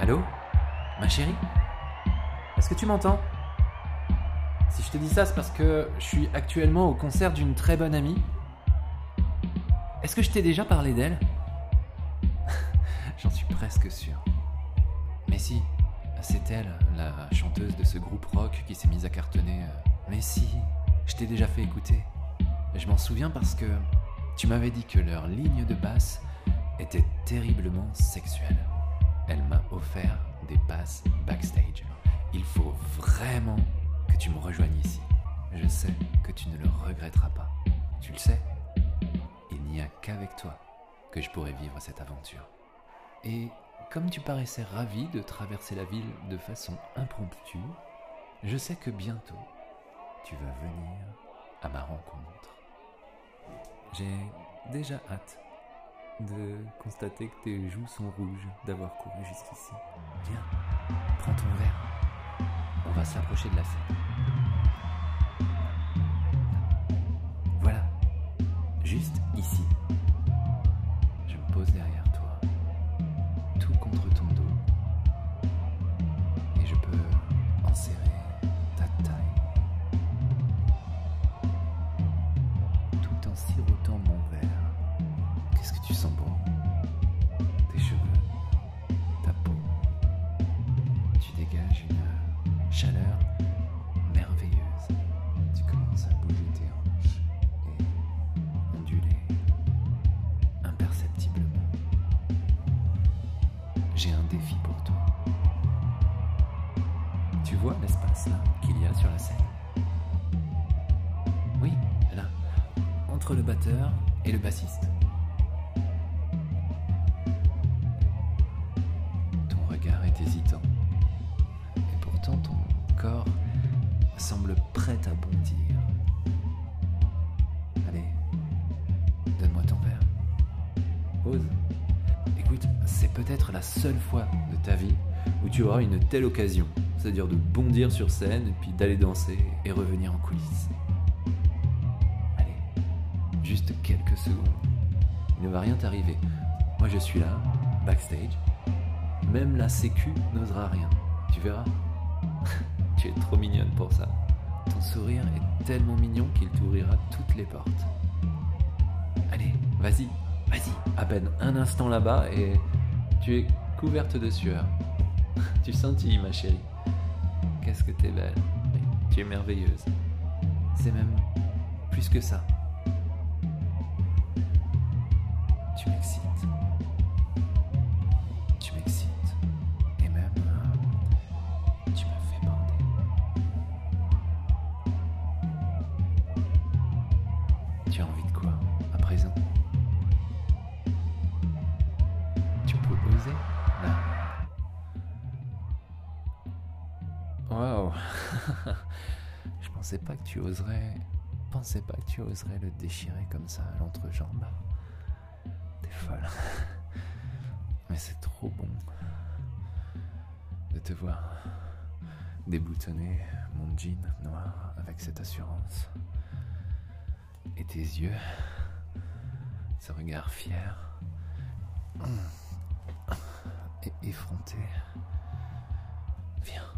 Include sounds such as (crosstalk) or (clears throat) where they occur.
Allô Ma chérie? Est-ce que tu m'entends? Si je te dis ça, c'est parce que je suis actuellement au concert d'une très bonne amie. Est-ce que je t'ai déjà parlé d'elle? (laughs) J'en suis presque sûr. Mais si, c'est elle, la chanteuse de ce groupe rock qui s'est mise à cartonner. Mais si, je t'ai déjà fait écouter. Je m'en souviens parce que tu m'avais dit que leur ligne de basse était terriblement sexuelle. Backstage. Il faut vraiment que tu me rejoignes ici. Je sais que tu ne le regretteras pas. Tu le sais Il n'y a qu'avec toi que je pourrais vivre cette aventure. Et comme tu paraissais ravi de traverser la ville de façon impromptue, je sais que bientôt tu vas venir à ma rencontre. J'ai déjà hâte de constater que tes joues sont rouges d'avoir couru jusqu'ici. S'approcher de la scène. Voilà, juste ici. Je me pose derrière toi, tout contre ton dos. J'ai un défi pour toi. Tu vois l'espace là qu'il y a sur la scène Oui, là, entre le batteur et le bassiste. Ton regard est hésitant. Et pourtant ton corps semble prêt à bondir. Allez, donne-moi ton verre. Ose. Peut-être la seule fois de ta vie où tu auras une telle occasion. C'est-à-dire de bondir sur scène, puis d'aller danser et revenir en coulisses. Allez, juste quelques secondes. Il ne va rien t'arriver. Moi je suis là, backstage. Même la sécu n'osera rien. Tu verras. (laughs) tu es trop mignonne pour ça. Ton sourire est tellement mignon qu'il t'ouvrira toutes les portes. Allez, vas-y, vas-y. À peine un instant là-bas et tu es couverte de sueur. (laughs) tu scintilles, ma chérie. Qu'est-ce que t'es belle. Tu es merveilleuse. C'est même plus que ça. Tu m'excites. Tu m'excites. Et même, euh, tu me fais bander. Tu as envie de quoi à présent? Waouh (laughs) Je pensais pas que tu oserais. Pensais pas que tu oserais le déchirer comme ça à l'entrejambe. T'es folle. (laughs) Mais c'est trop bon de te voir déboutonner mon jean noir avec cette assurance. Et tes yeux, ce regard fier (clears throat) et effronté. Viens.